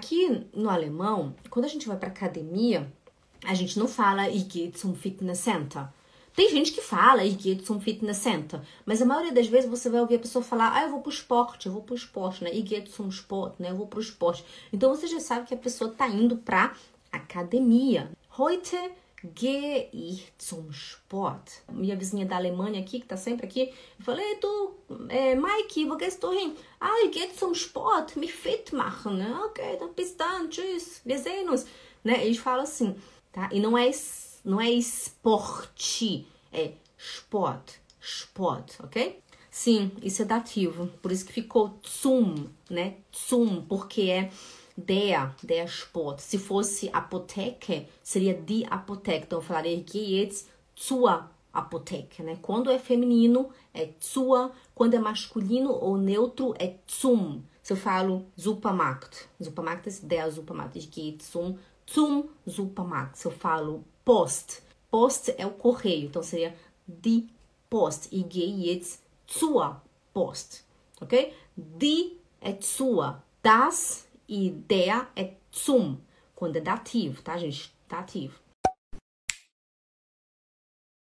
aqui no alemão, quando a gente vai para academia, a gente não fala ich gehe zum Fitnesscenter. Tem gente que fala ich gehe zum Fitnesscenter, mas a maioria das vezes você vai ouvir a pessoa falar, ah, eu vou pro esporte, eu vou pro esporte, né? Ich gehe zum Sport, né? Eu vou pro esporte. Então você já sabe que a pessoa tá indo pra academia. Heute ich zum Sport. Minha vizinha da Alemanha aqui, que tá sempre aqui, falei, du, é, Mike, wo gehst du hin? Ah, ich gehe zum Sport, mich fit machen, né? Ok, dann bis dann, tschüss, wir sehen uns. Né? Eles falam assim, tá? E não é, não é esporte, é sport, sport, ok? Sim, isso é dativo, por isso que ficou zum, né? Zum, porque é der, der Sport. Se fosse Apotheke, seria die Apotheke. Então eu falaria gehe jetzt zur Apotheke, né? Quando é feminino, é zur. Quando é masculino ou neutro, é zum. Se eu falo Supermarkt, Supermarkt é der Supermarkt. Ich gehe zum, zum Supermarkt. Se eu falo Post, Post é o correio. Então seria die Post. Ich gehe jetzt zur Post, ok? Die é zur. Das der é zum, quando é dativo, tá, gente? Dativo.